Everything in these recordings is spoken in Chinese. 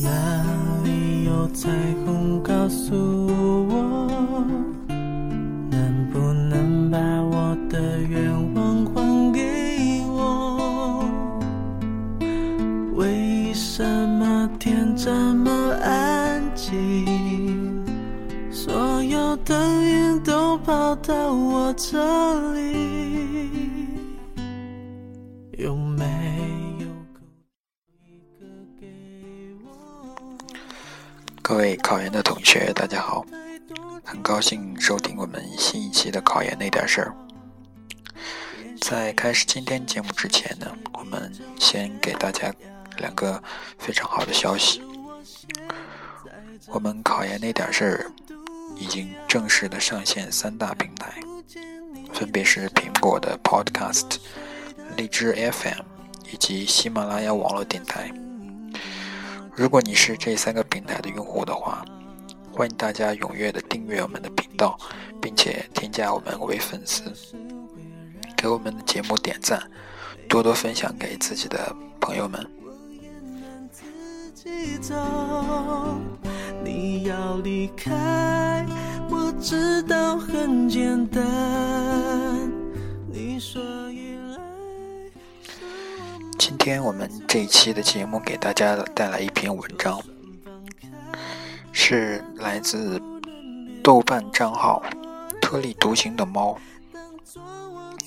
哪里有彩虹告诉我，能不能把我的愿望还给我？为什么天这么安静？所有的云都跑到我这里，有没各位考研的同学，大家好，很高兴收听我们新一期的考研那点事儿。在开始今天节目之前呢，我们先给大家两个非常好的消息。我们考研那点事儿已经正式的上线三大平台，分别是苹果的 Podcast、荔枝 FM 以及喜马拉雅网络电台。如果你是这三个平台的用户的话，欢迎大家踊跃的订阅我们的频道，并且添加我们为粉丝，给我们的节目点赞，多多分享给自己的朋友们。你要离开，我知道很简单。你说依赖。今天我们这一期的节目给大家带来一篇文章，是来自豆瓣账号“特立独行的猫”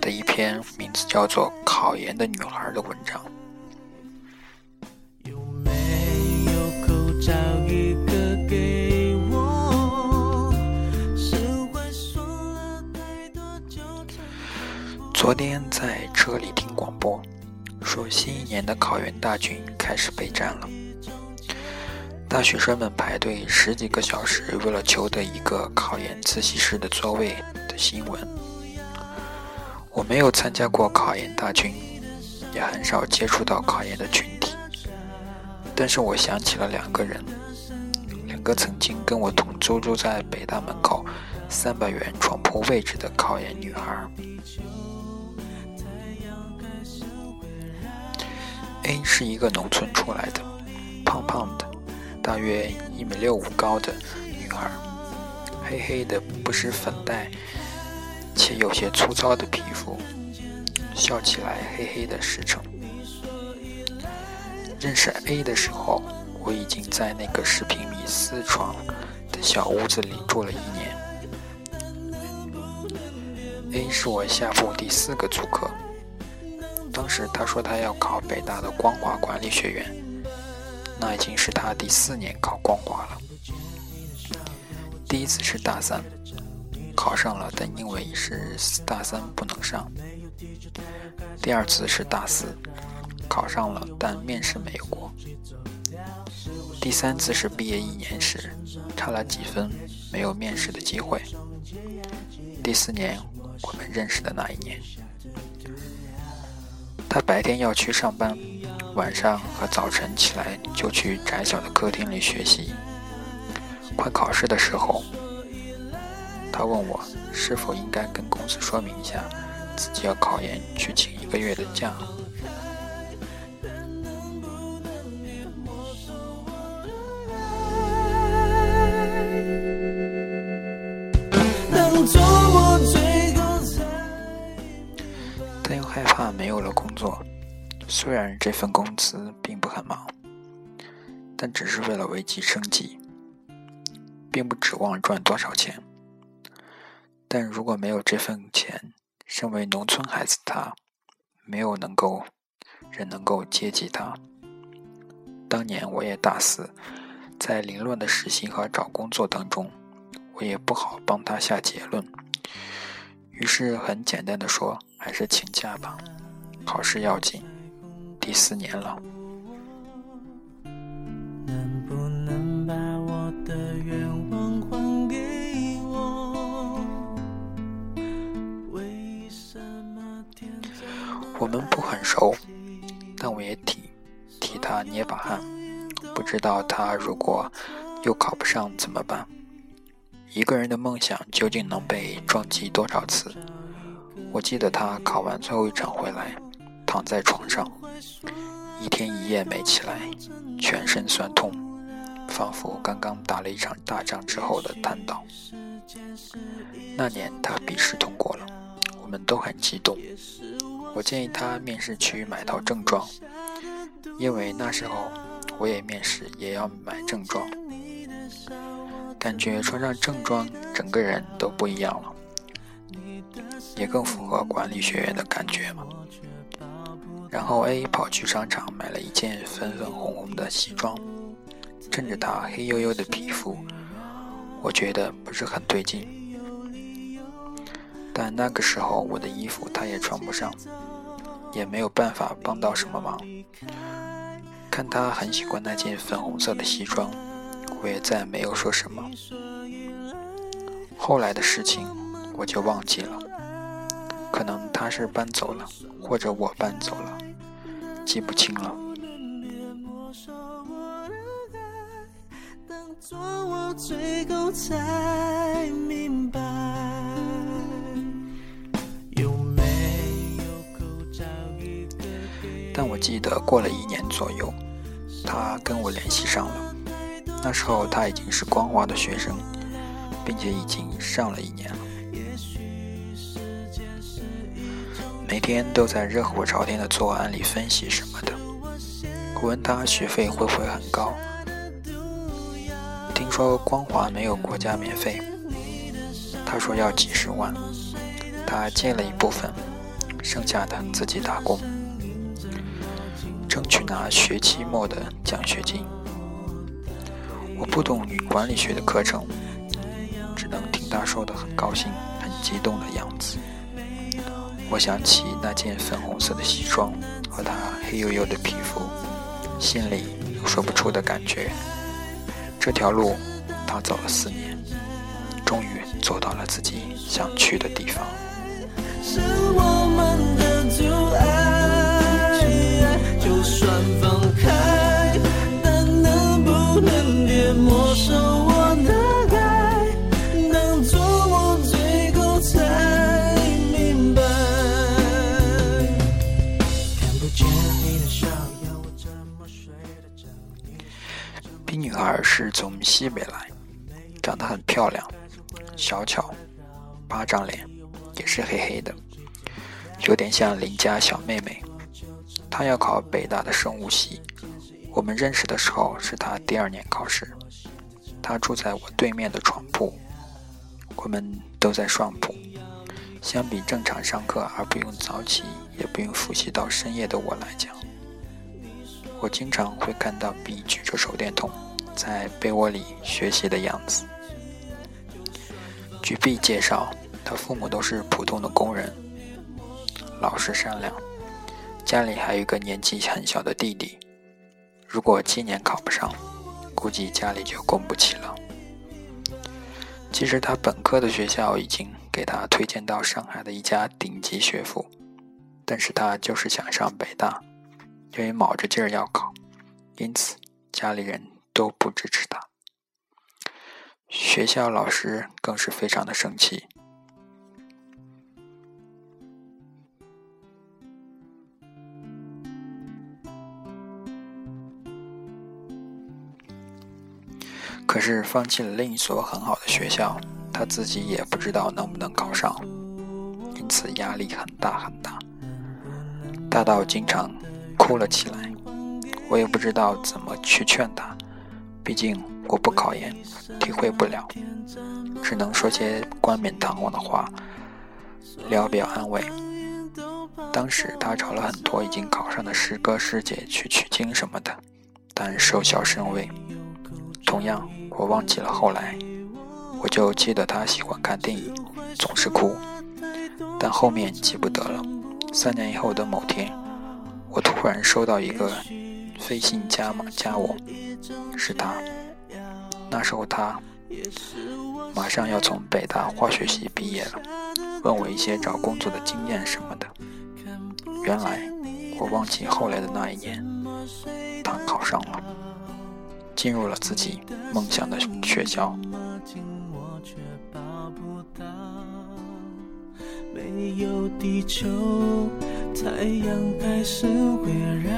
的一篇名字叫做《考研的女孩》的文章。有没有口罩一个给我？是会说了太多就才昨天在车里听广播，说新一年的考研大军开始备战了。大学生们排队十几个小时，为了求得一个考研自习室的座位的新闻。我没有参加过考研大军，也很少接触到考研的群体，但是我想起了两个人，两个曾经跟我同租住在北大门口三百元床铺位置的考研女孩。A 是一个农村出来的，胖胖的，大约一米六五高的女孩，黑黑的不施粉黛，且有些粗糙的皮肤，笑起来黑黑的实诚。认识 A 的时候，我已经在那个十平米四床的小屋子里住了一年。A 是我下铺第四个租客。当时他说他要考北大的光华管理学院，那已经是他第四年考光华了。第一次是大三，考上了，但因为是大三不能上。第二次是大四，考上了，但面试没有过。第三次是毕业一年时，差了几分，没有面试的机会。第四年，我们认识的那一年。他白天要去上班，晚上和早晨起来就去窄小的客厅里学习。快考试的时候，他问我是否应该跟公司说明一下，自己要考研，去请一个月的假。当作我最。害怕没有了工作。虽然这份工资并不很忙，但只是为了维系生计，并不指望赚多少钱。但如果没有这份钱，身为农村孩子的他，没有能够人能够接济他。当年我也大四，在凌乱的实习和找工作当中，我也不好帮他下结论。于是很简单的说，还是请假吧，考试要紧，第四年了。能不能把我的愿望还给我？为什么天我们不很熟，但我也替替他捏把汗。不知道他如果又考不上怎么办？一个人的梦想究竟能被撞击多少次？我记得他考完最后一场回来，躺在床上，一天一夜没起来，全身酸痛，仿佛刚刚打了一场大仗之后的瘫倒。那年他笔试通过了，我们都很激动。我建议他面试去买套正装，因为那时候我也面试，也要买正装。感觉穿上正装，整个人都不一样了，也更符合管理学院的感觉嘛。然后 A 跑去商场买了一件粉粉红红的西装，衬着他黑黝黝的皮肤，我觉得不是很对劲。但那个时候我的衣服他也穿不上，也没有办法帮到什么忙。看他很喜欢那件粉红色的西装，我也再没有说什么。后来的事情我就忘记了，可能他是搬走了，或者我搬走了，记不清了。但我记得过了一年左右，他跟我联系上了。那时候他已经是光华的学生，并且已经上了一年了。每天都在热火朝天的做案例分析什么的。我问他学费会不会很高？听说光华没有国家免费，他说要几十万，他借了一部分，剩下的自己打工。争取拿学期末的奖学金。我不懂管理学的课程，只能听他说的很高兴、很激动的样子。我想起那件粉红色的西装和他黑黝黝的皮肤，心里有说不出的感觉。这条路他走了四年，终于走到了自己想去的地方。是我们 B 女孩是从西北来，长得很漂亮，小巧，巴掌脸，也是黑黑的，有点像邻家小妹妹。她要考北大的生物系。我们认识的时候是她第二年考试，她住在我对面的床铺，我们都在上铺。相比正常上课而不用早起，也不用复习到深夜的我来讲，我经常会看到 B 举着手电筒在被窝里学习的样子。据 B 介绍，他父母都是普通的工人，老实善良，家里还有一个年纪很小的弟弟。如果今年考不上，估计家里就供不起了。其实他本科的学校已经给他推荐到上海的一家顶级学府，但是他就是想上北大，因为卯着劲儿要考，因此家里人都不支持他。学校老师更是非常的生气。可是放弃了另一所很好的学校，他自己也不知道能不能考上，因此压力很大很大，大到经常哭了起来。我也不知道怎么去劝他，毕竟我不考研，体会不了，只能说些冠冕堂皇的话，聊表安慰。当时他找了很多已经考上的师哥师姐去取经什么的，但收效甚微。同样。我忘记了后来，我就记得他喜欢看电影，总是哭，但后面记不得了。三年以后的某天，我突然收到一个飞信加码加我，是他。那时候他马上要从北大化学系毕业了，问我一些找工作的经验什么的。原来我忘记后来的那一年，他考上了。进入了自己梦想的学校。没有地球，太阳开始围绕。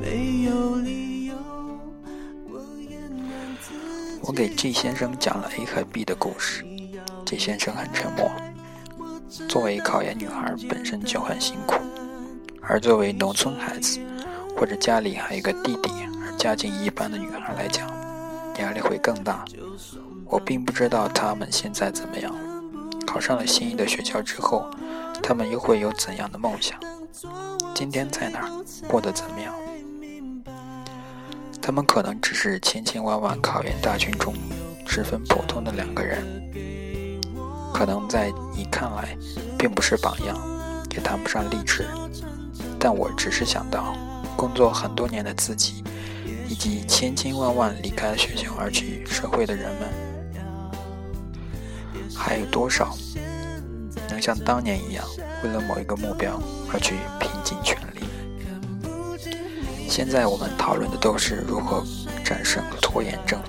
没有理由，我给 G 先生讲了 A 和 B 的故事，G 先生很沉默。作为考研女孩本身就很辛苦，而作为农村孩子或者家里还有个弟弟而家境一般的女孩来讲，压力会更大。我并不知道他们现在怎么样，考上了心仪的学校之后，他们又会有怎样的梦想？今天在哪儿，过得怎么样？他们可能只是千千万万考研大军中十分普通的两个人，可能在你看来并不是榜样，也谈不上励志。但我只是想到，工作很多年的自己，以及千千万万离开学校而去社会的人们。还有多少能像当年一样，为了某一个目标而去拼尽全力？现在我们讨论的都是如何战胜拖延症，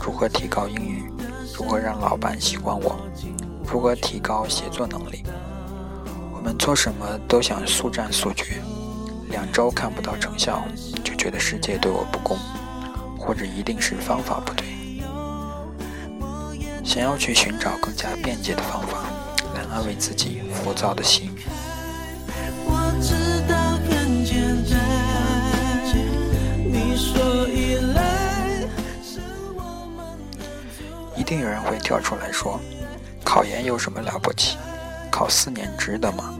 如何提高英语，如何让老板喜欢我，如何提高写作能力。我们做什么都想速战速决，两周看不到成效，就觉得世界对我不公，或者一定是方法不对。想要去寻找更加便捷的方法来安慰自己浮躁的心。一定有人会跳出来说：“考研有什么了不起？考四年值得吗？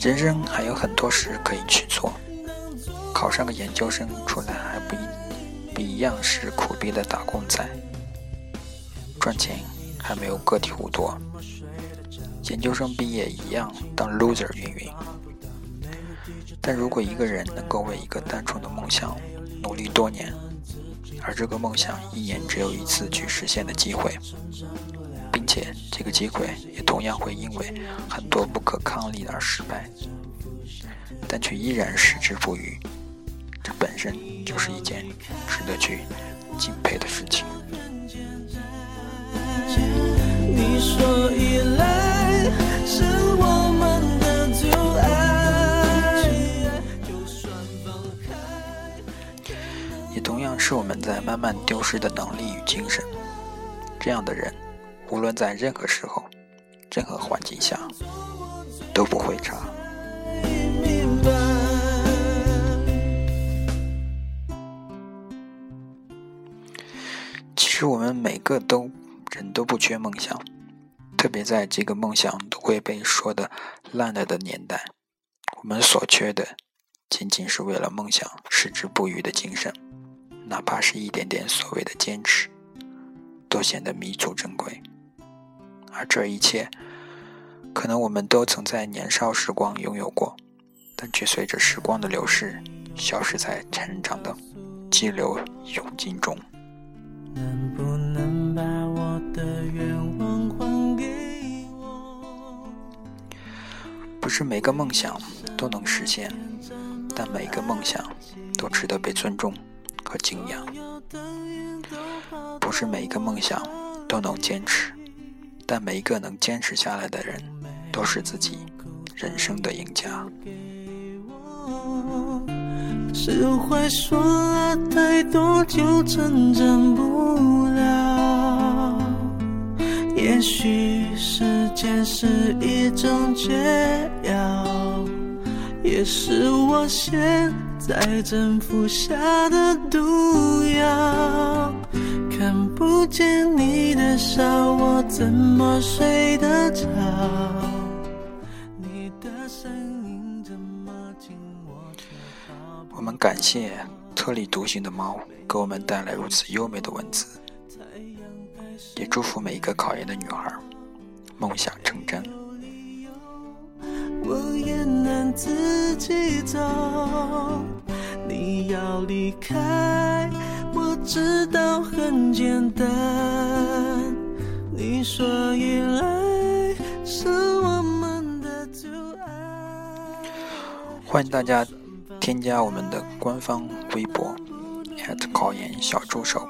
人生还有很多事可以去做，考上个研究生出来还不一不一样是苦逼的打工仔。”赚钱还没有个体户多，研究生毕业一样当 loser 云云。但如果一个人能够为一个单纯的梦想努力多年，而这个梦想一年只有一次去实现的机会，并且这个机会也同样会因为很多不可抗力而失败，但却依然矢志不渝，这本身就是一件值得去敬佩的事情。也同样是我们在慢慢丢失的能力与精神。这样的人，无论在任何时候、任何环境下，都不会差。其实我们每个都人都不缺梦想。特别在这个梦想都会被说的烂了的年代，我们所缺的仅仅是为了梦想矢志不渝的精神，哪怕是一点点所谓的坚持，都显得弥足珍贵。而这一切，可能我们都曾在年少时光拥有过，但却随着时光的流逝，消失在成长的激流勇进中。能不能的愿望还给我？不是每个梦想都能实现，但每个梦想都值得被尊重和敬仰。不是每一个梦想都能坚持，但每一个能坚持下来的人，都是自己人生的赢家。释怀说了太多就成真不了，也许时间是一种解药，也是我现在正服下的毒药。看不见你的笑，我怎么睡得着？我们感谢特立独行的猫给我们带来如此优美的文字，也祝福每一个考研的女孩梦想成真。我也能自己走，你要离开，我知道很简单。你说依赖是我们的阻碍。欢迎大家。添加我们的官方微博考研小助手，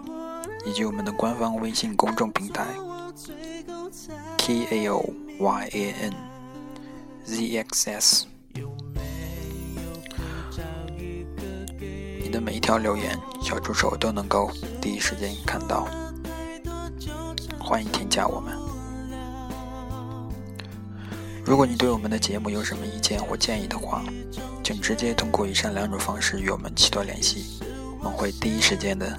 以及我们的官方微信公众平台 k a o y a n z x s。你的每一条留言，小助手都能够第一时间看到。欢迎添加我们。如果你对我们的节目有什么意见或建议的话，请直接通过以上两种方式与我们取得联系，我们会第一时间的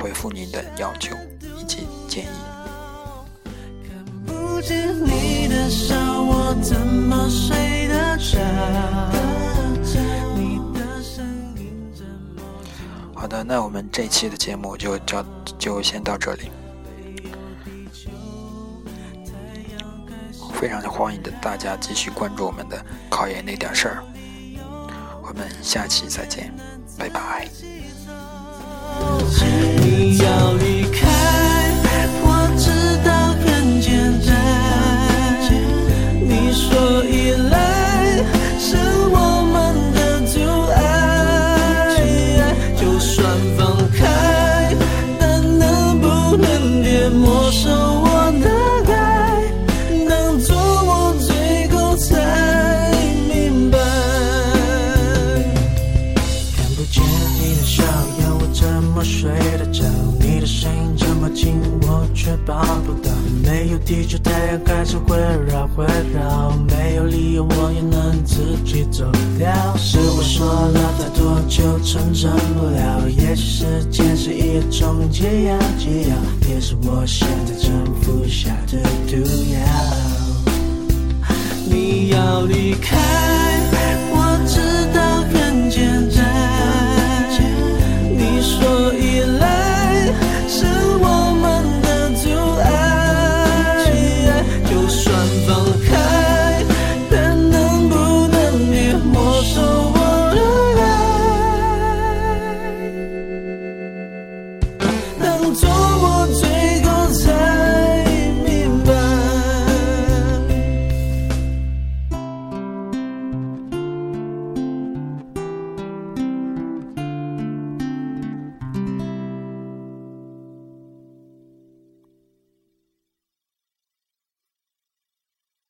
回复您的要求以及建议。好的，那我们这期的节目就就就先到这里。非常的欢迎的大家继续关注我们的考研那点事儿，我们下期再见，拜拜。She 我却抱不到，没有地球太阳开始围绕围绕，没有理由我也能自己走掉。是我说了太多就成真不了，也许时间是一种解药，解药也是我现在正服下的毒药。你要离开。